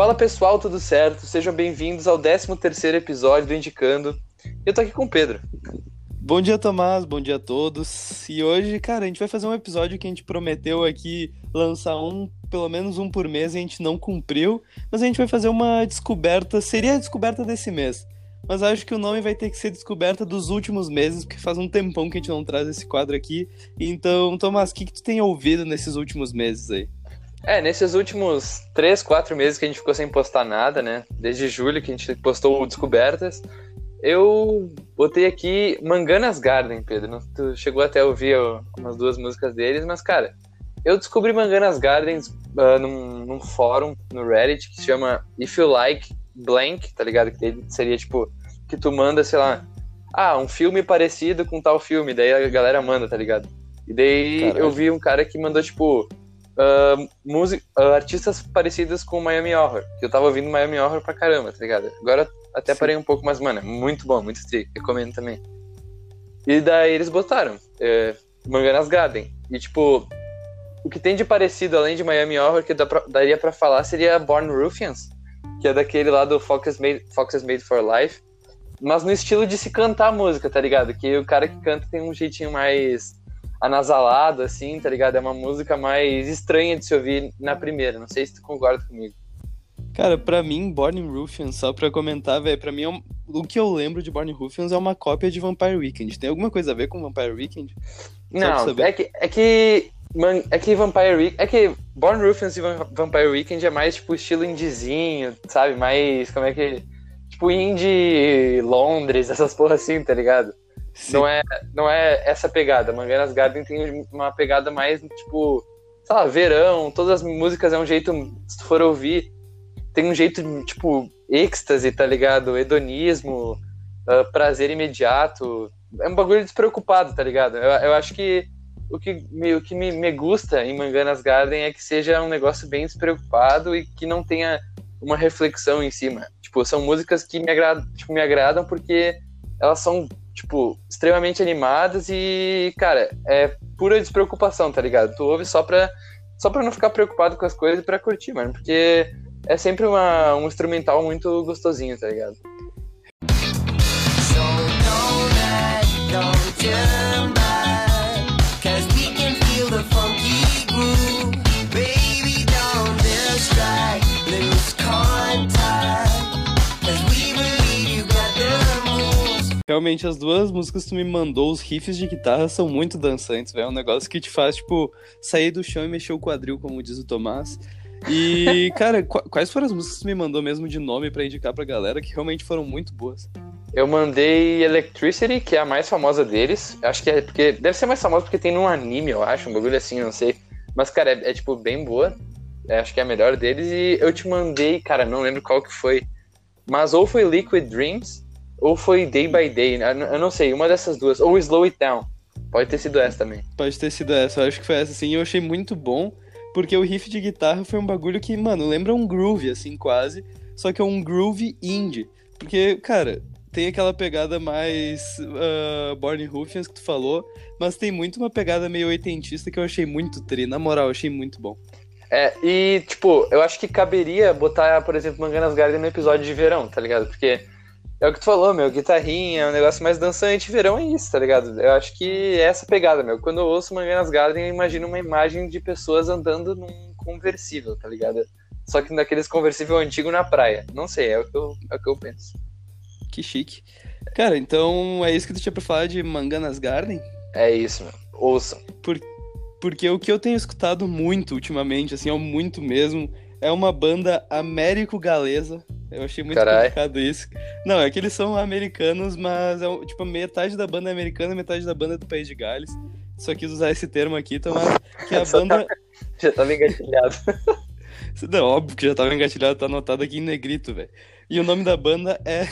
Fala pessoal, tudo certo? Sejam bem-vindos ao 13º episódio do Indicando. Eu tô aqui com o Pedro. Bom dia, Tomás. Bom dia a todos. E hoje, cara, a gente vai fazer um episódio que a gente prometeu aqui lançar um, pelo menos um por mês, e a gente não cumpriu. Mas a gente vai fazer uma descoberta, seria a descoberta desse mês. Mas acho que o nome vai ter que ser descoberta dos últimos meses, porque faz um tempão que a gente não traz esse quadro aqui. Então, Tomás, o que, que tu tem ouvido nesses últimos meses aí? É, nesses últimos três, quatro meses que a gente ficou sem postar nada, né? Desde julho que a gente postou descobertas, eu botei aqui Manganas Garden, Pedro. Tu chegou até a ouvir umas duas músicas deles, mas, cara, eu descobri Manganas Gardens uh, num, num, fórum no Reddit que se chama If You Like Blank, tá ligado? Que seria tipo, que tu manda, sei lá, ah, um filme parecido com tal filme, daí a galera manda, tá ligado? E daí Caralho. eu vi um cara que mandou, tipo, uh, music, uh, artistas parecidos com Miami Horror. Que eu tava ouvindo Miami Horror pra caramba, tá ligado? Agora até Sim. parei um pouco, mas, mano, é muito bom, muito trick. Recomendo também. E daí eles botaram é, Manganas Garden. E, tipo, o que tem de parecido, além de Miami Horror, que pra, daria pra falar, seria Born Ruffians, que é daquele lá do Fox Made, Fox is Made for Life. Mas no estilo de se cantar a música, tá ligado? Que o cara que canta tem um jeitinho mais anasalado, assim, tá ligado? É uma música mais estranha de se ouvir na primeira. Não sei se tu concorda comigo. Cara, pra mim, Born Ruffians, só pra comentar, velho, pra mim, é um... o que eu lembro de Born Ruffians é uma cópia de Vampire Weekend. Tem alguma coisa a ver com Vampire Weekend? Não, é que, é que. Man, é que Vampire Weekend. É que Born Ruffians e Vampire Weekend é mais, tipo, estilo indizinho, sabe? Mais. Como é que. Tipo, indie Londres, essas porra assim, tá ligado? Não é, não é essa pegada. Manganas Garden tem uma pegada mais, tipo, sei lá, verão, todas as músicas é um jeito, se tu for ouvir, tem um jeito, tipo, êxtase, tá ligado? Hedonismo, uh, prazer imediato. É um bagulho despreocupado, tá ligado? Eu, eu acho que o que, me, o que me, me gusta em Manganas Garden é que seja um negócio bem despreocupado e que não tenha uma reflexão em cima. Tipo, são músicas que me, agrad, tipo, me agradam porque elas são tipo, extremamente animadas e, cara, é pura despreocupação, tá ligado? Tu ouve só pra, só pra não ficar preocupado com as coisas e pra curtir, mano, porque é sempre uma, um instrumental muito gostosinho, tá ligado? So Realmente, as duas músicas que tu me mandou, os riffs de guitarra são muito dançantes, velho. É um negócio que te faz, tipo, sair do chão e mexer o quadril, como diz o Tomás. E, cara, quais foram as músicas que tu me mandou mesmo de nome para indicar pra galera que realmente foram muito boas? Eu mandei Electricity, que é a mais famosa deles. Acho que é porque. Deve ser mais famosa porque tem num anime, eu acho, um bagulho assim, não sei. Mas, cara, é, é tipo bem boa. É, acho que é a melhor deles. E eu te mandei, cara, não lembro qual que foi. Mas ou foi Liquid Dreams, ou foi Day by Day, né? eu não sei, uma dessas duas. Ou Slow It Down. Pode ter sido essa também. Pode ter sido essa, eu acho que foi essa, sim. Eu achei muito bom, porque o riff de guitarra foi um bagulho que, mano, lembra um groove, assim, quase. Só que é um groove indie. Porque, cara, tem aquela pegada mais uh, Born Ruffians que tu falou, mas tem muito uma pegada meio oitentista que eu achei muito tri. Na moral, eu achei muito bom. É, e, tipo, eu acho que caberia botar, por exemplo, Manganas Garden no episódio de verão, tá ligado? Porque é o que tu falou, meu, guitarrinha, é um negócio mais dançante, verão é isso, tá ligado? Eu acho que é essa pegada, meu. Quando eu ouço Manganas Garden, eu imagino uma imagem de pessoas andando num conversível, tá ligado? Só que naqueles conversível antigo na praia. Não sei, é o que eu, é o que eu penso. Que chique. Cara, então é isso que tu tinha pra falar de Manganas Garden? É isso, meu. Ouçam. Por, porque o que eu tenho escutado muito ultimamente, assim, é muito mesmo, é uma banda américo-galesa eu achei muito Carai. complicado isso. Não, é que eles são americanos, mas é tipo metade da banda é americana, metade da banda é do País de Gales. Só quis usar esse termo aqui, Tomás, que a banda. já tava engatilhado. Não, óbvio que já tava engatilhado, tá anotado aqui em negrito, velho. E o nome da banda é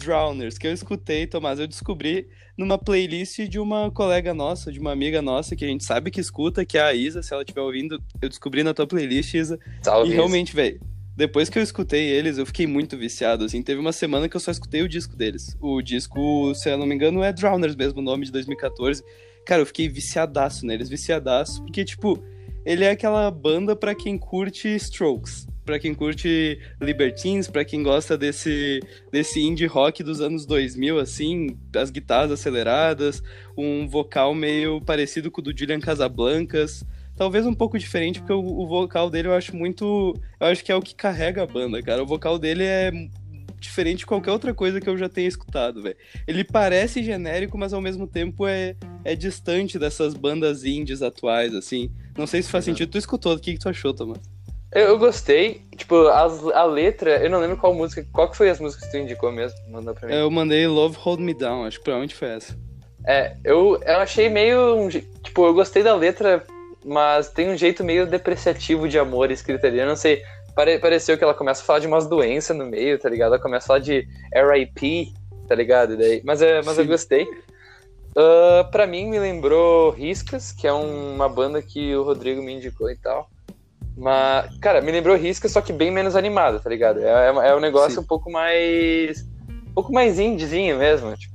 Drowners, que eu escutei, Tomás, eu descobri numa playlist de uma colega nossa, de uma amiga nossa, que a gente sabe que escuta, que é a Isa, se ela estiver ouvindo, eu descobri na tua playlist, Isa. Salve, e realmente, velho, depois que eu escutei eles, eu fiquei muito viciado, assim. Teve uma semana que eu só escutei o disco deles. O disco, se eu não me engano, é Drowners mesmo, o nome de 2014. Cara, eu fiquei viciadaço neles, viciadaço, porque, tipo, ele é aquela banda para quem curte Strokes. Para quem curte Libertines, para quem gosta desse, desse indie rock dos anos 2000, assim, as guitarras aceleradas, um vocal meio parecido com o do Julian Casablancas. Talvez um pouco diferente, porque o, o vocal dele eu acho muito. Eu acho que é o que carrega a banda, cara. O vocal dele é diferente de qualquer outra coisa que eu já tenha escutado, velho. Ele parece genérico, mas ao mesmo tempo é, é distante dessas bandas indies atuais, assim. Não sei se faz sentido. Tu escutou, o que, que tu achou, Thomas? Eu, eu gostei. Tipo, as, a letra, eu não lembro qual música. Qual que foi as músicas que tu indicou mesmo? Mandou pra mim. Eu mandei Love Hold Me Down, acho que provavelmente foi essa. É, eu, eu achei meio. Tipo, eu gostei da letra, mas tem um jeito meio depreciativo de amor escrito ali. Eu não sei. Pare, pareceu que ela começa a falar de umas doenças no meio, tá ligado? Ela começa a falar de RIP, tá ligado? daí, mas é, mas eu gostei. Uh, pra mim, me lembrou Riscas, que é uma banda que o Rodrigo me indicou e tal. Mas, cara, me lembrou Riscas, só que bem menos animada, tá ligado? É, é, é um negócio Sim. um pouco mais. Um pouco mais indiezinho mesmo. Tipo,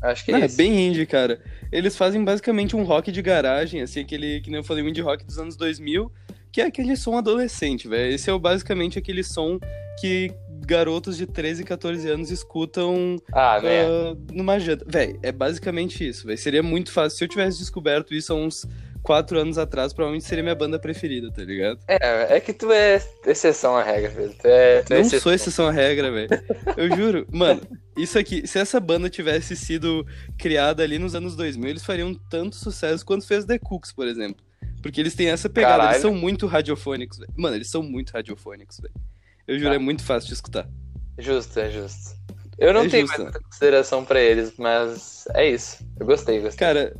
acho que é, Não, é bem indie, cara. Eles fazem basicamente um rock de garagem, assim, aquele, que nem eu falei, um indie rock dos anos 2000 que é aquele som adolescente, velho. Esse é basicamente aquele som que garotos de 13, 14 anos escutam ah, né? uh, numa janta. Véi, é basicamente isso, velho. Seria muito fácil. Se eu tivesse descoberto isso há uns 4 anos atrás, provavelmente seria minha banda preferida, tá ligado? É, é que tu é exceção à regra, velho. Tu é, tu é Não exceção. sou exceção à regra, velho. Eu juro. Mano, isso aqui, se essa banda tivesse sido criada ali nos anos 2000, eles fariam tanto sucesso quanto fez The Cooks, por exemplo. Porque eles têm essa pegada, Caralho. eles são muito radiofônicos, velho. Mano, eles são muito radiofônicos, velho. Eu juro, tá. é muito fácil de escutar. Justo, é justo. Eu não é tenho justo, muita consideração para eles, mas é isso. Eu gostei, gostei. Cara,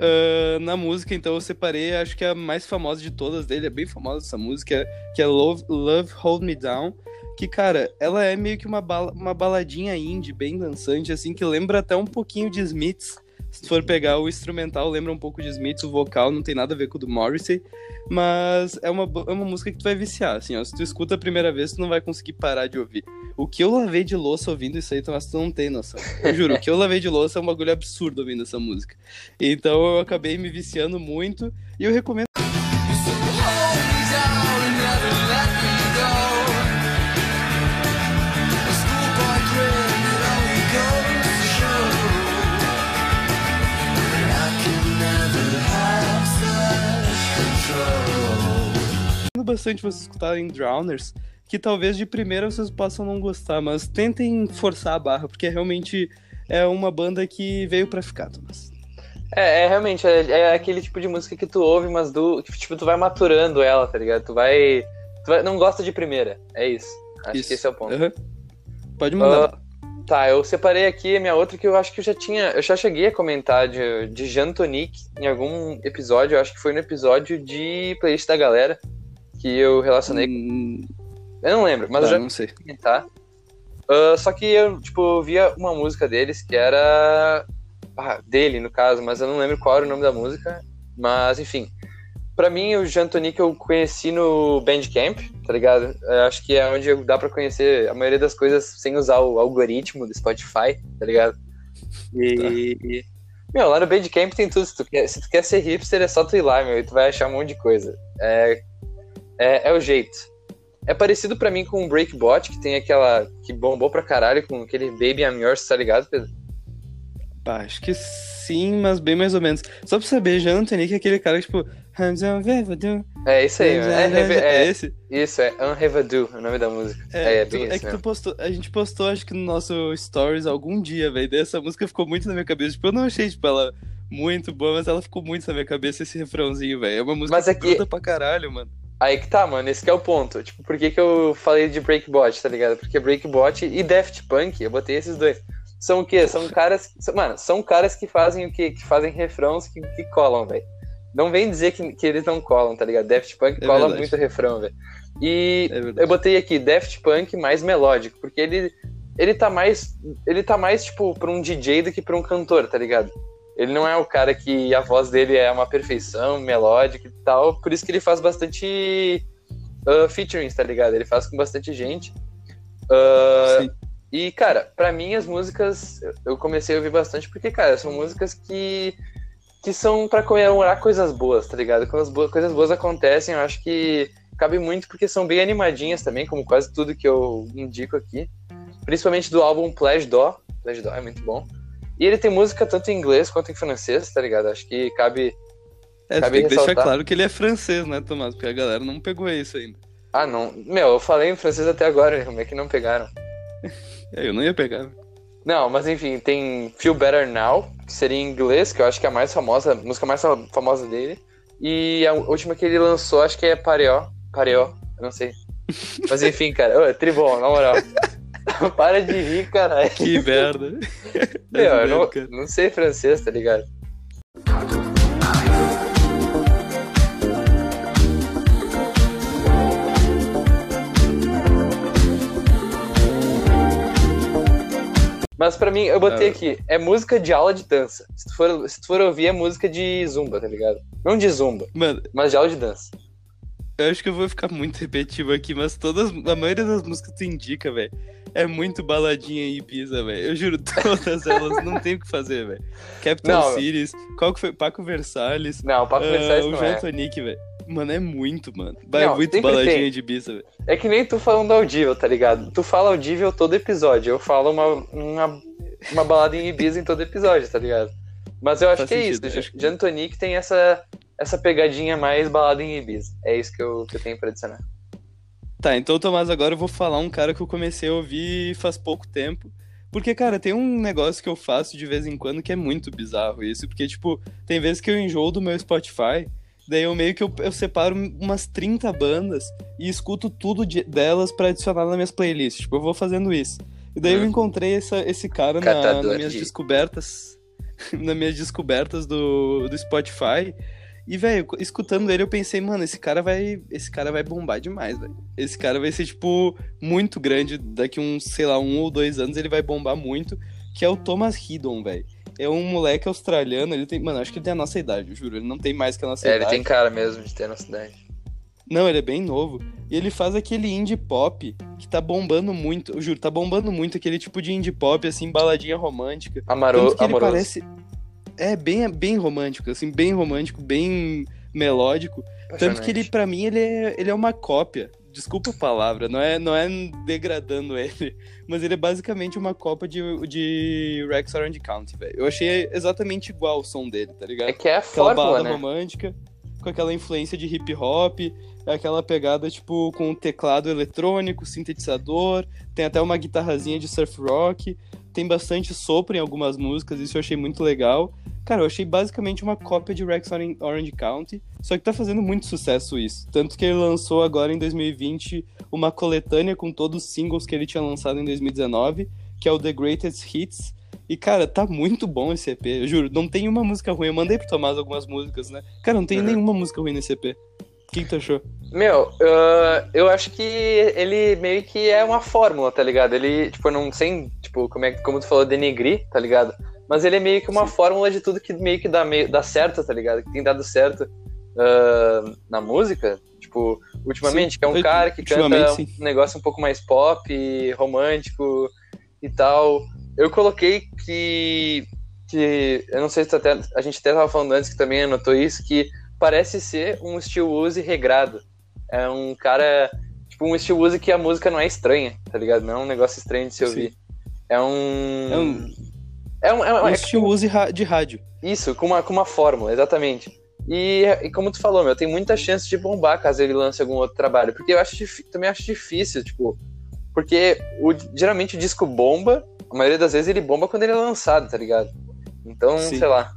uh, na música, então, eu separei, acho que a mais famosa de todas dele, é bem famosa essa música, que é Love, Love Hold Me Down. Que, cara, ela é meio que uma, bala, uma baladinha indie, bem dançante, assim, que lembra até um pouquinho de Smiths se for pegar o instrumental, lembra um pouco de Smith, o vocal não tem nada a ver com o do Morrissey, mas é uma, é uma música que tu vai viciar, assim, ó. Se tu escuta a primeira vez, tu não vai conseguir parar de ouvir. O que eu lavei de louça ouvindo isso aí, Tomás, tu não tem noção. Eu juro, o que eu lavei de louça é um bagulho absurdo ouvindo essa música. Então eu acabei me viciando muito e eu recomendo bastante vocês escutarem Drowners, que talvez de primeira vocês possam não gostar, mas tentem forçar a barra, porque realmente é uma banda que veio para ficar, Thomas. É, é realmente, é, é, aquele tipo de música que tu ouve, mas do, tipo, tu vai maturando ela, tá ligado? Tu vai, tu vai, Não gosta de primeira, é isso. Acho isso. que esse é o ponto. Uhum. Pode mandar. Uh, tá, eu separei aqui a minha outra que eu acho que eu já tinha. Eu já cheguei a comentar de, de Jean Tonic em algum episódio, eu acho que foi no episódio de playlist da galera que eu relacionei hum... Eu não lembro, mas tá, eu já não sei. Tá? Uh, só que eu, tipo, via uma música deles que era. Ah, dele, no caso, mas eu não lembro qual era o nome da música. Mas, enfim. Pra mim, o Jantonic eu conheci no Bandcamp, tá ligado? Eu acho que é onde dá pra conhecer a maioria das coisas sem usar o algoritmo do Spotify, tá ligado? E. Tá. Meu, lá no Bandcamp tem tudo. Se tu, quer, se tu quer ser hipster, é só tu ir lá, meu, e tu vai achar um monte de coisa. É, é, é o jeito. É parecido para mim com o Breakbot, que tem aquela. que bombou pra caralho com aquele Baby I'm Yours, tá ligado, Pedro? Bah, acho que sim, mas bem mais ou menos. Só pra saber, já não tem nem que aquele cara, tipo. É isso aí, é, é, é, esse? Isso, é Unhavadu, o nome da música. É, é, bem tu, é que tu postou, a gente postou, acho que no nosso Stories algum dia, velho. Essa música ficou muito na minha cabeça. Tipo, eu não achei, tipo, ela muito boa, mas ela ficou muito na minha cabeça, esse refrãozinho, velho. É uma música mas é que, que pra caralho, mano. Aí que tá, mano, esse que é o ponto. Tipo, por que, que eu falei de Breakbot, tá ligado? Porque Breakbot e Daft Punk, eu botei esses dois. São o quê? São caras. Mano, são caras que fazem o quê? Que fazem refrãos que, que colam, velho. Não vem dizer que, que eles não colam, tá ligado? Daft Punk é cola verdade. muito refrão, velho. E é eu botei aqui Daft Punk mais melódico, porque ele, ele tá mais. Ele tá mais, tipo, pra um DJ do que pra um cantor, tá ligado? Ele não é o cara que a voz dele é uma perfeição, melódica e tal. Por isso que ele faz bastante uh, featurings, tá ligado? Ele faz com bastante gente. Uh, e, cara, para mim as músicas eu comecei a ouvir bastante porque, cara, são músicas que, que são para comemorar coisas boas, tá ligado? Quando as boas, coisas boas acontecem, eu acho que, cabe muito porque são bem animadinhas também, como quase tudo que eu indico aqui. Principalmente do álbum Pledge Do. Pledge Do é muito bom. E ele tem música tanto em inglês quanto em francês, tá ligado? Acho que cabe. É, cabe tem que deixar ressaltar. claro que ele é francês, né, Tomás? Porque a galera não pegou isso ainda. Ah, não. Meu, eu falei em francês até agora, como é que não pegaram? É, eu não ia pegar. Não, mas enfim, tem Feel Better Now, que seria em inglês, que eu acho que é a mais famosa, a música mais famosa dele. E a última que ele lançou, acho que é Pareó. Pareó, eu não sei. Mas enfim, cara, ô, é tribom, na moral. Para de rir, caralho. Que merda. Meu, eu não, não sei francês, tá ligado? Mas pra mim, eu botei Ah. aqui, é música de aula de dança. Se tu, for, se tu for ouvir, é música de zumba, tá ligado? Não de zumba, Mano, mas de aula de dança. Eu acho que eu vou ficar muito repetitivo aqui, mas todas, a maioria das músicas tu indica, velho, é muito baladinha e pisa, velho. Eu juro, todas elas não tem o que fazer, velho. Capital Não. Cities, qual que foi? Paco Versalhes, Não, pra ah, começar isso o não João é. Tonic, velho. Mano, é muito, mano. Vai Não, muito sempre baladinha tem. de bisa, velho. É que nem tu falando audível, tá ligado? Tu fala audível todo episódio. Eu falo uma, uma, uma balada em Ibiza em todo episódio, tá ligado? Mas eu acho Faz que é sentido, isso. acho que- Jantonic tem essa, essa pegadinha mais balada em Ibiza. É isso que eu, que eu tenho pra adicionar. Tá, então, Tomás, agora eu vou falar um cara que eu comecei a ouvir faz pouco tempo. Porque, cara, tem um negócio que eu faço de vez em quando que é muito bizarro isso. Porque, tipo, tem vezes que eu enjoo do meu Spotify, daí eu meio que eu, eu separo umas 30 bandas e escuto tudo de- delas pra adicionar nas minhas playlists. Tipo, eu vou fazendo isso. E daí eu Hum. encontrei essa, esse cara na, nas minhas de- descobertas. nas minhas descobertas do, do Spotify. E, velho, escutando ele, eu pensei, mano, esse cara vai. Esse cara vai bombar demais, velho. Esse cara vai ser, tipo, muito grande. Daqui uns, sei lá, um ou dois anos ele vai bombar muito. Que é o Thomas Hiddon, velho. É um moleque australiano, ele tem. Mano, acho que ele tem a nossa idade, eu juro. Ele não tem mais que a nossa É, ele idade. tem cara mesmo de ter na cidade. Não, ele é bem novo. E ele faz aquele indie pop que tá bombando muito. Eu juro, tá bombando muito aquele tipo de indie pop, assim, baladinha romântica. Amaro, Tanto que ele amoroso. parece. É bem, bem romântico, assim, bem romântico, bem melódico. Tanto que ele, pra mim, ele é, ele é uma cópia. Desculpa a palavra, não é, não é degradando ele, mas ele é basicamente uma cópia de, de Rex Orange County, velho. Eu achei exatamente igual o som dele, tá ligado? É que é a aquela fórmula, né? romântica, com aquela influência de hip hop, aquela pegada, tipo, com teclado eletrônico, sintetizador, tem até uma guitarrazinha de surf rock, tem bastante sopro em algumas músicas, isso eu achei muito legal. Cara, eu achei basicamente uma cópia de Rex Oran- Orange County, só que tá fazendo muito sucesso isso. Tanto que ele lançou agora em 2020 uma coletânea com todos os singles que ele tinha lançado em 2019, que é o The Greatest Hits. E, cara, tá muito bom esse EP, eu juro. Não tem uma música ruim. Eu mandei pro Tomás algumas músicas, né? Cara, não tem Uhum. nenhuma música ruim nesse EP. O que, que tu achou? Meu, ah, eu acho que ele meio que é uma fórmula, tá ligado? Ele, tipo, não sem, tipo, como, é, como tu falou, denegrir, tá ligado? Mas ele é meio que uma Sim. fórmula de tudo que meio que dá, meio, dá certo, tá ligado? Que tem dado certo ah, na música. Tipo, ultimamente, Sim, que é um eu- cara que canta ultimamente, um sim. negócio um pouco mais pop, romântico e tal. Eu coloquei que. que eu não sei se até, a gente até tava falando antes que também anotou isso, que parece ser um Steel Uzi regrado. É um cara. Tipo, um Steel Uzi que a música não é estranha, tá ligado? Não é um negócio estranho de se Sim. ouvir. É um. É um, É um. É um- um é estilo use de rádio. isso, com uma, com uma fórmula, exatamente. E, e como tu falou, meu, tem muita chance de bombar caso ele lance algum outro trabalho. Porque eu acho também acho difícil, tipo. Porque o, geralmente o disco bomba, a maioria das vezes ele bomba quando ele é lançado, tá ligado? Então, Sim. sei lá.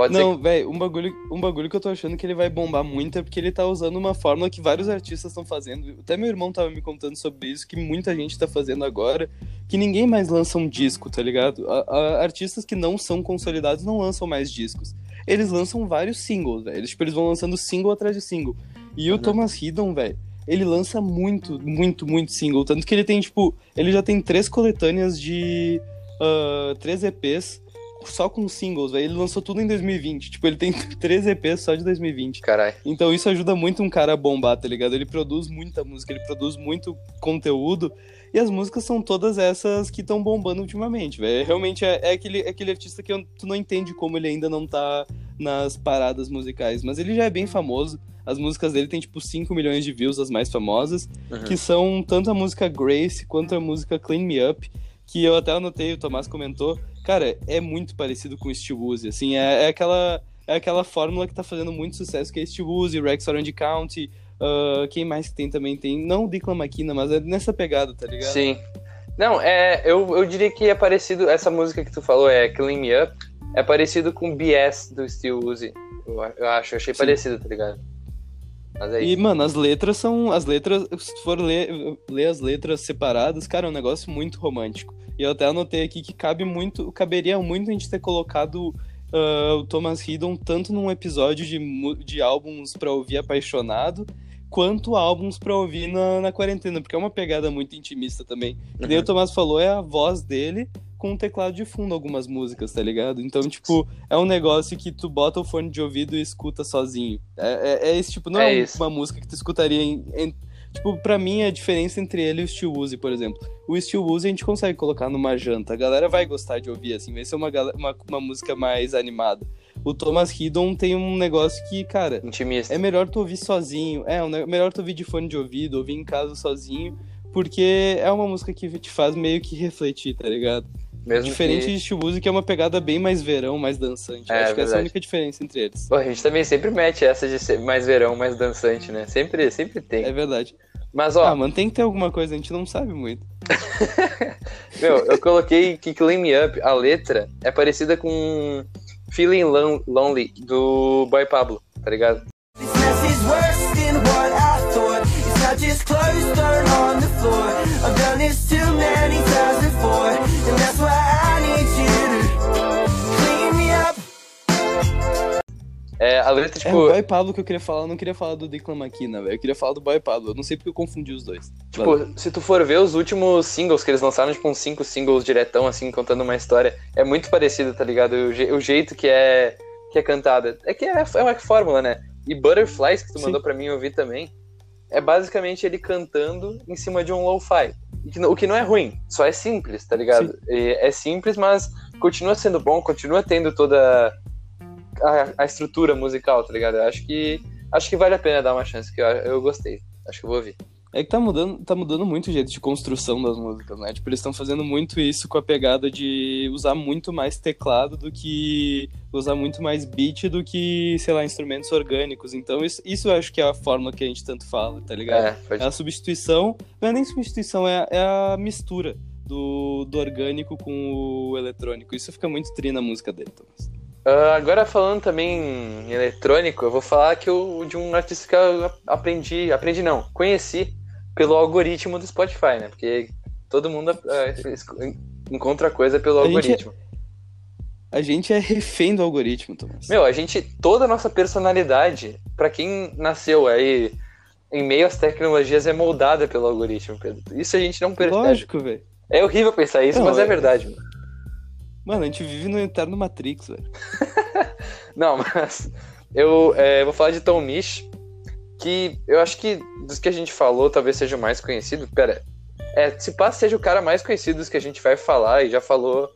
Pode ser. Não, velho, um bagulho, um bagulho que eu tô achando que ele vai bombar muito é porque ele tá usando uma fórmula que vários artistas estão fazendo. Até meu irmão tava me contando sobre isso, que muita gente tá fazendo agora, que ninguém mais lança um disco, tá ligado? A- a- artistas que não são consolidados não lançam mais discos. Eles lançam vários singles, velho. Eles, tipo, eles vão lançando single atrás de single. E o Uhum. Thomas Hiddon, velho, ele lança muito, muito, muito single. Tanto que ele tem, tipo, ele já tem três coletâneas de. ah, três EPs só com singles, velho. Ele lançou tudo em 2020. Tipo, ele tem três EPs só de 2020. Caralho. Então isso ajuda muito um cara a bombar, tá ligado? Ele produz muita música, ele produz muito conteúdo. E as músicas são todas essas que estão bombando ultimamente, velho. Realmente é, é aquele, é aquele artista que eu- tu não entende como ele ainda não tá nas paradas musicais. Mas ele já é bem famoso. As músicas dele tem, tipo, 5 milhões de views, as mais famosas, Uhum. que são tanto a música Grace quanto a música Clean Me Up, que eu até anotei, o Tomás comentou. Cara, é muito parecido com o Steel Woozy, assim, é, é aquela... É aquela fórmula que tá fazendo muito sucesso, que é Steel Woozy, Rex Orange County, ah, quem mais que tem também? Tem, não o Declan mas é nessa pegada, tá ligado? Sim. Não, é, eu, eu diria que é parecido. Essa música que tu falou é Clean Me Up. É parecido com BS do Steel Uzi. Eu, eu acho, eu achei Sim. parecido, tá ligado? É E, mano, as letras são. As letras, se tu for ler, ler as letras separadas, cara, é um negócio muito romântico. E eu até anotei aqui que cabe muito. Caberia muito a gente ter colocado ah, o Thomas Hiddon tanto num episódio de, de álbuns pra ouvir apaixonado, quanto álbuns pra ouvir na, na quarentena, porque é uma pegada muito intimista também. Que nem Uhum. o Tomás falou, é a voz dele com um teclado de fundo algumas músicas, tá ligado? Então, tipo, é um negócio que tu bota o fone de ouvido e escuta sozinho. É, é- é esse tipo, não É é, uma música que tu escutaria em, em- Tipo, pra mim, a diferença entre ele e o Steel Woozy, por exemplo. O Steel Woozy a gente consegue colocar numa janta. A galera vai gostar de ouvir, assim. Vai ser uma, uma, uma música mais animada. O Thomas Hiddon tem um negócio que, cara, Intimista. é melhor tu ouvir sozinho. É, ne- melhor tu ouvir de fone de ouvido, ouvir em casa sozinho. Porque é uma música que te faz meio que refletir, tá ligado? Mesmo Diferente que... de Woozy, que é uma pegada bem mais verão, mais dançante. É, Acho que essa é a única diferença entre eles. Pô, a gente também sempre mete essa de ser mais verão, mais dançante, né? Sempre, sempre tem. É verdade. Mas, ó, Ah, mano, tem que ter alguma coisa, a gente não sabe muito. meu, eu coloquei que Clean Me Up, a letra, é parecida com Feeling Lon- Lonely, do Boy Pablo, tá ligado? This É, a letra, É tipo, o Boy Pablo que eu queria falar, eu não queria falar do Declan McKenna, velho. Eu queria falar do Boy Pablo. Eu não sei porque eu confundi os dois. Valeu. Tipo, se tu for ver os últimos singles que eles lançaram, tipo, uns cinco singles diretão, assim, contando uma história, é muito parecido, tá ligado? O, je- o jeito que é, que é cantada. É que é, é uma fórmula, né? E Butterflies, que tu Sim. mandou pra mim ouvir também, é basicamente ele cantando em cima de um lo-fi. O que não é ruim, só é simples, tá ligado? E é simples, mas continua sendo bom, continua tendo toda a, a estrutura musical, tá ligado? Eu acho que acho que vale a pena dar uma chance, que eu, eu gostei. Acho que eu vou ouvir. É que tá mudando, tá mudando muito o jeito de construção das músicas, né? Tipo, eles estão fazendo muito isso com a pegada de usar muito mais teclado do que. usar muito mais beat do que, sei lá, instrumentos orgânicos. Então, isso, isso eu acho que é a forma que a gente tanto fala, tá ligado? É, pode É a substituição. Não é nem substituição, é, a- é a mistura do, do orgânico com o eletrônico. Isso fica muito tri na música dele, Thomas. Ah, agora falando também em eletrônico, eu vou falar que eu, de um artista que eu aprendi, aprendi não, conheci pelo algoritmo do Spotify, né? Porque todo mundo es- encontra coisa pelo A gente é- algoritmo. A gente é refém do algoritmo, Thomas. Meu, a gente, toda a nossa personalidade, pra quem nasceu aí em meio às tecnologias, é moldada pelo algoritmo, Pedro. Isso a gente não percebe. Lógico, velho. É horrível pensar isso, Não, mas é é- verdade. mano. Mano, a gente vive no eterno Matrix, velho. Não, mas eu é, vou falar de Tom Misch, que eu acho que dos que a gente falou, talvez seja o mais conhecido. Pera, é, se passa seja o cara mais conhecido dos que a gente vai falar e já falou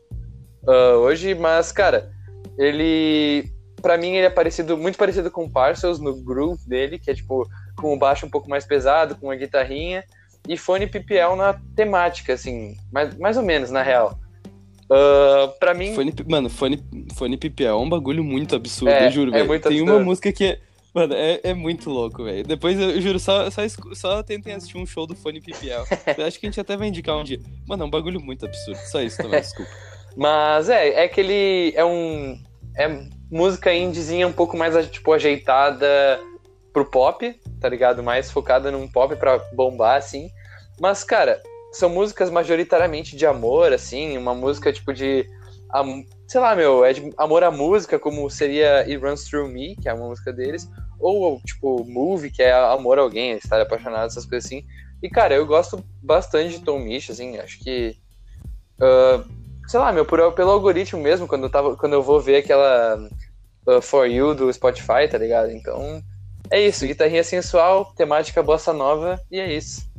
ah, hoje, mas, cara, ele. Pra mim, ele é parecido, muito parecido com o Parcels no groove dele, que é tipo com o baixo um pouco mais pesado, com a guitarrinha, e fone PPL na temática, assim, mais, mais ou menos, na real. Ah, pra mim. Fone, mano, fone, fone é um bagulho muito absurdo, É, eu juro, é velho. Tem uma música que é. Mano, é, é muito louco, velho. Depois eu, juro, só, só, só tentem assistir um show do Fone PPL. eu acho que a gente até vai indicar um dia. Mano, é um bagulho muito absurdo. Só isso também, desculpa. Mas é, é que ele é um. É música indiezinha um pouco mais, tipo, ajeitada pro pop, tá ligado? Mais focada num pop pra bombar, assim. Mas, cara, são músicas majoritariamente de amor, assim, uma música tipo de. Sei lá, meu, é de amor à música, como seria It Runs Through Me, que é uma música deles, ou tipo Movie, que é amor a alguém, estar apaixonado, essas coisas assim. E, cara, eu gosto bastante de Tom Misch, assim, acho que. ah, sei lá, meu, por- pelo algoritmo mesmo, quando eu, tava, quando eu vou ver aquela uh, For You do Spotify, tá ligado? Então, é isso, guitarrinha sensual, temática bossa nova, e é isso.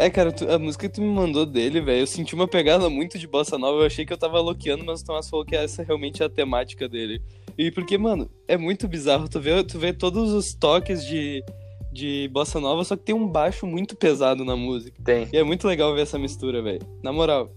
É, cara, tu- a música que tu me mandou dele, velho, eu senti uma pegada muito de bossa nova. Eu achei que eu tava loqueando, mas o Tomás falou que essa realmente é a temática dele. E porque, mano, é muito bizarro. Tu vê, tu vê todos os toques de, de bossa nova, só que tem um baixo muito pesado na música. Tem. E é muito legal ver essa mistura, velho. Na moral.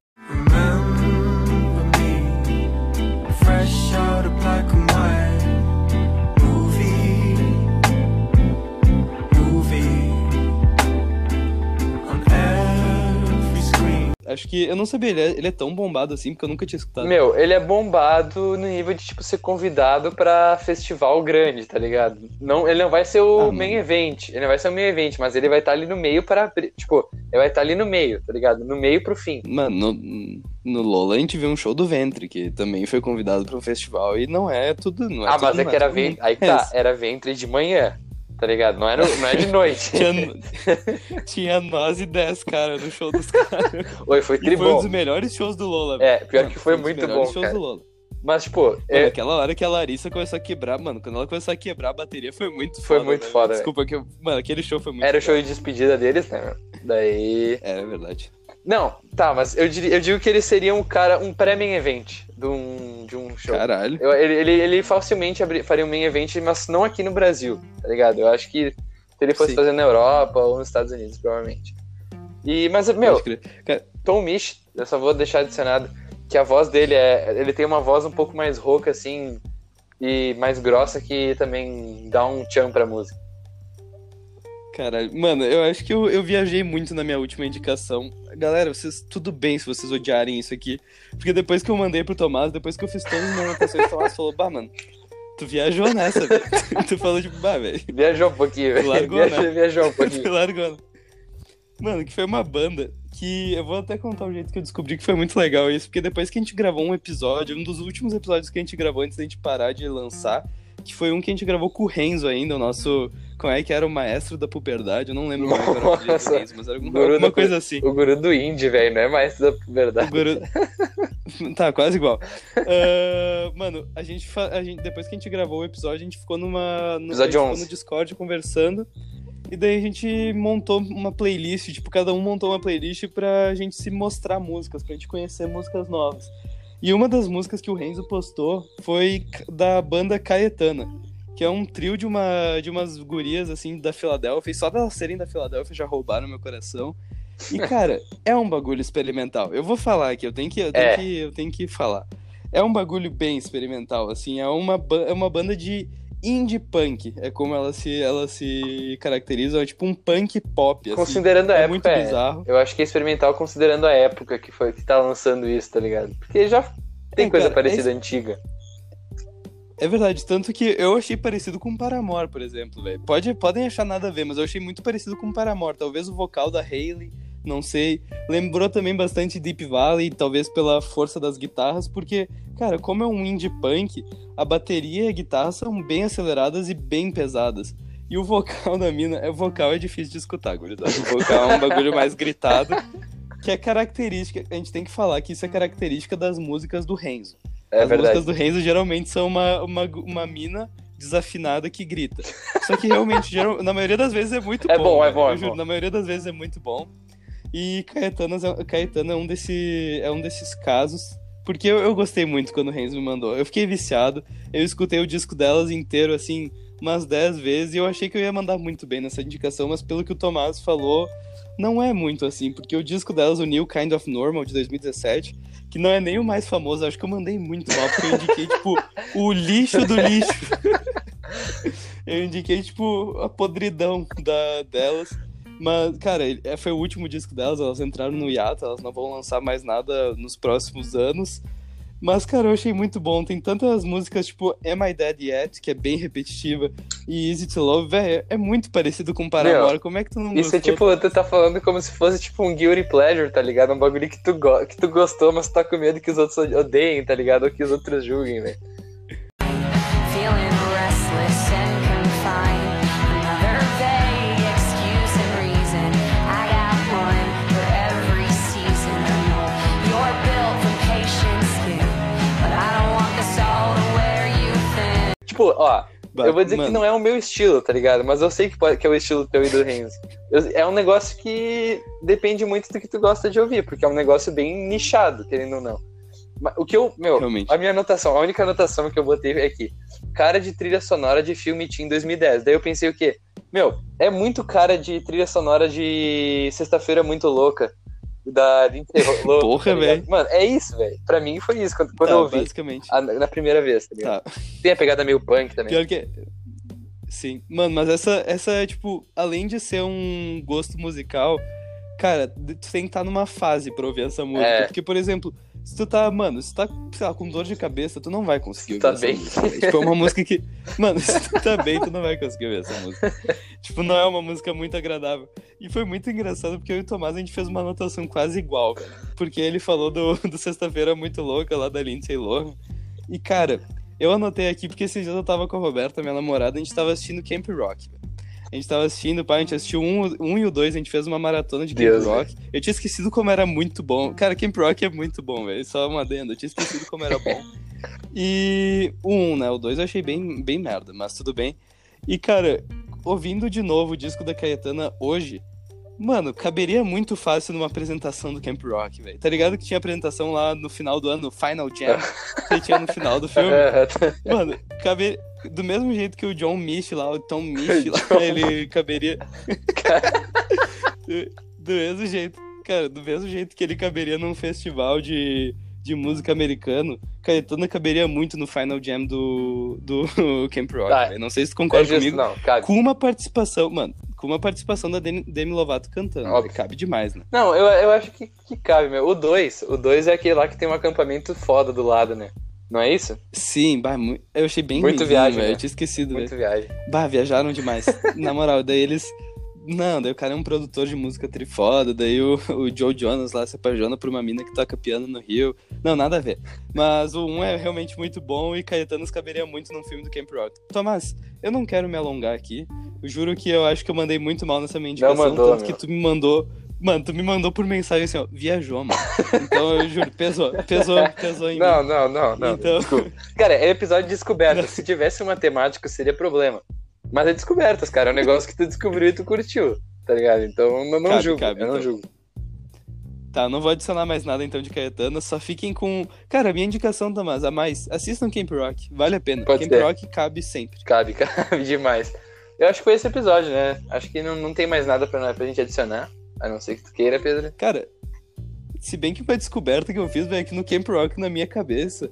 Acho que eu não sabia, ele é, ele é tão bombado assim, porque eu nunca tinha escutado. Meu, ele é bombado no nível de, tipo, ser convidado pra festival grande, tá ligado? Não, ele não vai ser o Ah, main mano. event, ele não vai ser o main event, mas ele vai estar ali no meio para, abrir- tipo, ele vai estar ali no meio, tá ligado? No meio pro fim. Mano, no, no Lola a gente viu um show do Ventre, que também foi convidado um festival, e não é tudo. Não é ah, tudo, mas é que era ventre, aí que tá, era ventre de manhã, tá ligado? Não, era, não é de noite. Tinha, tinha nós e 10, cara, no show dos caras. Oi, foi E foi um dos melhores shows do Lola. É, pior Mano, que foi um dos muito melhores bom, shows cara. do Lola. Mas, tipo, Mano, é, aquela hora que a Larissa começou a quebrar, mano, quando ela começou a quebrar a bateria foi muito Foi foda. muito velho. foda, Desculpa, que eu... mano, aquele show foi muito era o show de despedida deles, né? Daí. É, é verdade. Não, tá, mas eu, diria, eu digo que ele seria um cara, um pré-main event de um, de um show. Caralho. Eu- ele, ele, ele facilmente abri- faria um main event, mas não aqui no Brasil, tá ligado? Eu acho que se ele fosse Sim. fazer na Europa ou nos Estados Unidos, provavelmente. E, mas, meu, Tom Misch, eu só vou deixar adicionado que a voz dele é. Ele tem uma voz um pouco mais rouca, assim, e mais grossa, que também dá um tchan pra música. Caralho, mano, eu acho que eu, eu viajei muito na minha última indicação. Galera, vocês tudo bem se vocês odiarem isso aqui. Porque depois que eu mandei pro Tomás, depois que eu fiz todas as minhas anotações, o Tomás falou, bah, mano, tu viajou nessa, velho. tu falou, tipo, bah, velho. Viajou um pouquinho, velho. Largou, Viajou, né? viajou um pouquinho. largou. né? Mano, que foi uma banda que eu vou até contar o jeito que eu descobri que foi muito legal isso, porque depois que a gente gravou um episódio, um dos últimos episódios que a gente gravou antes da gente parar de lançar, que foi um que a gente gravou com o Renzo ainda, o nosso. Como é que era o maestro da puberdade? Eu não lembro como é que era o apelido do Nossa. Renzo, mas era alguma, Guru alguma da- coisa assim. O guru do indie, velho, não é mais da O verdade. guru... tá, quase igual. Ah, mano, a gente, fa- a gente. Depois que a gente gravou o episódio, a gente ficou numa. No... Episódio a gente 11. ficou no Discord conversando. E daí a gente montou uma playlist, tipo, cada um montou uma playlist pra gente se mostrar músicas, pra gente conhecer músicas novas. E uma das músicas que o Renzo postou foi da banda Caetana, que é um trio de, uma, de umas gurias, assim, da Filadélfia, e só delas serem da Filadélfia já roubaram meu coração. E, cara, é um bagulho experimental. Eu vou falar aqui, eu tenho que, eu tenho É. que, eu tenho que falar. É um bagulho bem experimental, assim, é uma, é uma banda de indie punk, é como ela se, ela se caracteriza, é tipo um punk pop, assim. Considerando a é época, muito é. bizarro. Eu acho que é experimental considerando a época que foi que tá lançando isso, tá ligado? Porque já tem É, coisa cara, parecida é- antiga. É verdade, tanto que eu achei parecido com Paramore, por exemplo, velho. Pode, podem achar nada a ver, mas eu achei muito parecido com Paramore. Talvez o vocal da Hayley, não sei. Lembrou também bastante Deep Valley, talvez pela força das guitarras, porque, cara, como é um indie punk, a bateria e a guitarra são bem aceleradas e bem pesadas. E o vocal da mina, é, o vocal é difícil de escutar, gurizada. O vocal é um bagulho mais gritado, que é característica, a gente tem que falar que isso é característica das músicas do Renzo. É As verdade. músicas do Renzo geralmente são uma, uma, uma mina desafinada que grita. Só que realmente, geral- na maioria das vezes é muito É bom. bom, é bom, é Eu juro, bom. Na maioria das vezes é muito bom. E Caetano é, Caetano é, um, desse, é um desses casos. Porque eu, eu gostei muito quando o Renzo me mandou. Eu fiquei viciado. Eu escutei o disco delas inteiro, assim, umas 10 vezes. E eu achei que eu ia mandar muito bem nessa indicação. Mas pelo que o Tomás falou, não é muito assim. Porque o disco delas, o New Kind of Normal, de 2017, que não é nem o mais famoso. Acho que eu mandei muito mal. Porque eu indiquei, tipo, o lixo do lixo. eu indiquei, tipo, a podridão da, delas. Mas, cara, é, foi o último disco delas, elas entraram no hiato, elas não vão lançar mais nada nos próximos anos. Mas, cara, eu achei muito bom. Tem tantas músicas, tipo Am I Dead Yet, que é bem repetitiva, e Easy to Love, velho, é muito parecido com Paramore. Como é que tu não Isso é gostou? tipo, tu tá falando como se fosse tipo um guilty pleasure, tá ligado? Um bagulho que tu, que tu gostou, mas tu tá com medo que os outros odeiem, tá ligado? Ou que os outros julguem, velho. Tipo, ó, Ba- eu vou dizer que Mano, não é o meu estilo, tá ligado? Mas eu sei que, pode- que é o estilo teu e do Renzo. É um negócio que depende muito do que tu gosta de ouvir, porque é um negócio bem nichado, querendo ou não. Mas O que eu, meu, Realmente. a minha anotação, a única anotação que eu botei é aqui. Cara de trilha sonora de filme Teen 2010. Daí eu pensei o quê? Meu, é muito cara de trilha sonora de Sexta-feira Muito Louca. Da Lindsay Lohan, Porra, tá velho. Mano, é isso, velho. Pra mim foi isso quando, quando Tá, eu ouvi. basicamente. a- na primeira vez, tá ligado? Tá. Tem a pegada meio punk também. Pior que. Sim. Mano, mas essa, essa é, tipo, além de ser um gosto musical, cara, tu tem que estar numa fase pra ouvir essa música. É. Porque, por exemplo, se tu tá, mano, se tu tá, sei lá, com dor de cabeça, tu não vai conseguir ouvir Tá essa bem. música. velho. Tipo, é uma música que. Mano, se tu tá bem, tu não vai conseguir ouvir essa música. tipo, não é uma música muito agradável. E foi muito engraçado porque eu e o Tomás a gente fez uma anotação quase igual, velho. Porque ele falou do, do Sexta-feira Muito Louca lá da Lindsay Lohan. E, cara, eu anotei aqui porque esses dias eu tava com a Roberta, minha namorada, a gente tava assistindo Camp Rock, velho. A gente tava assistindo, pá, a gente assistiu um, um e o dois, a gente fez uma maratona de Camp Deus, Rock. Eu tinha esquecido como era muito bom. Cara, Camp Rock é muito bom, velho. Só uma adenda, eu tinha esquecido como era bom. E o um, né? O dois eu achei bem, bem merda, mas tudo bem. E, cara, ouvindo de novo o disco da Caetana hoje, mano, caberia muito fácil numa apresentação do Camp Rock, velho. Tá ligado que tinha apresentação lá no final do ano, no Final Jam, que tinha no final do filme? Mano, cabe... do mesmo jeito que o John Mish lá, o Tom Mish lá, John. ele caberia. do, do mesmo jeito, cara, do mesmo jeito que ele caberia num festival de, de música americano, Caetano caberia muito no Final Jam do, do Camp Rock. Tá. velho. Não sei se tu É concorda justo, comigo. não, cabe. Com uma participação, mano, com uma participação da Demi, Lovato cantando. Óbvio. velho, Cabe demais, né? Não, eu, eu acho que, que cabe, meu. O 2, o 2 é aquele lá que tem um acampamento foda do lado, né? Não é isso? Sim, bah, eu achei bem Muito viagem, velho. né? Eu tinha esquecido. Muito viagem. Bah, viajaram demais. Na moral, daí eles. Não, daí o cara é um produtor de música trifoda, daí o, o Joe Jonas lá se apaixona por uma mina que toca piano no Rio. Não, nada a ver. Mas o um é realmente muito bom e Caetanos caberia muito num filme do Camp Rock. Tomás, eu não quero me alongar aqui. Eu juro que eu acho que eu mandei muito mal nessa minha indicação, mandou, tanto meu. que tu me mandou. Mano, tu me mandou por mensagem assim, ó, viajou, mano. Então eu juro, pesou, pesou, pesou em Não, mim. não, não, não. Então- Desculpa. Cara, é episódio de descoberta. Se tivesse uma temática, seria problema. Mas é descobertas, cara. É um negócio que tu descobriu e tu curtiu. Tá ligado? Então não, não Cabe, julgo. cabe, eu não então. julgo. Tá, não vou adicionar mais nada então de Caetano, só fiquem com. Cara, minha indicação, Tomás, a mais, assistam Camp Rock, vale a pena. Pode Camp ser. Rock cabe sempre. Cabe, cabe demais. Eu acho que foi esse episódio, né? Acho que não, não tem mais nada pra, pra gente adicionar. A não ser que tu queira, Pedro. Cara, se bem que uma descoberta que eu fiz, é que no Camp Rock, na minha cabeça,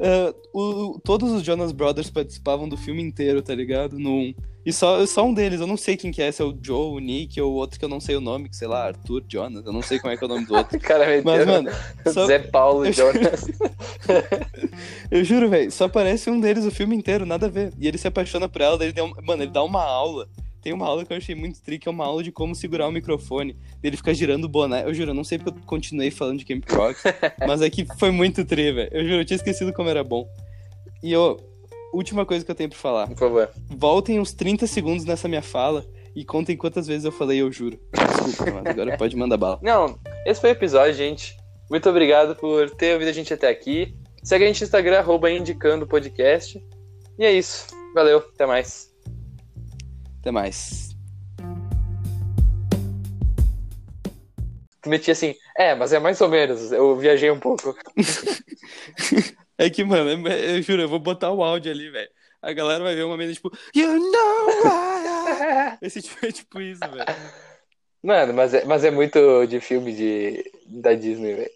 ah, o- todos os Jonas Brothers participavam do filme inteiro, tá ligado? No um. E só, só um deles, eu não sei quem que é, se é o Joe, o Nick ou o outro que eu não sei o nome, que sei lá, Arthur Jonas, eu não sei como é que é o nome do outro. Cara, meteu Mas, mano, só- Zé Paulo eu- Jonas. Eu juro, velho, só aparece um deles o filme inteiro, nada a ver. E ele se apaixona por ela, ele dá um- mano, ele dá uma aula. Tem uma aula que eu achei muito trick, que é uma aula de como segurar o microfone. Ele fica girando o boné. Eu juro, eu não sei porque eu continuei falando de Camp Rock, mas é que foi muito tri, velho. Eu juro, eu tinha esquecido como era bom. E eu, última coisa que eu tenho pra falar. Por favor. Voltem uns 30 segundos nessa minha fala e contem quantas vezes eu falei eu juro. Desculpa, mas agora pode mandar bala. Não, esse foi o episódio, gente. Muito obrigado por ter ouvido a gente até aqui. Segue a gente no Instagram, arroba indicando podcast. E é isso. Valeu, até mais. Até mais. Tu metia assim, é, mas é mais ou menos. Eu viajei um pouco. É que, mano, é- eu juro, eu vou botar o áudio ali, velho. A galera vai ver uma mesa tipo, You know I... Esse tipo, é tipo isso, velho. Mano, mas é, mas é muito de filme de, da Disney, velho.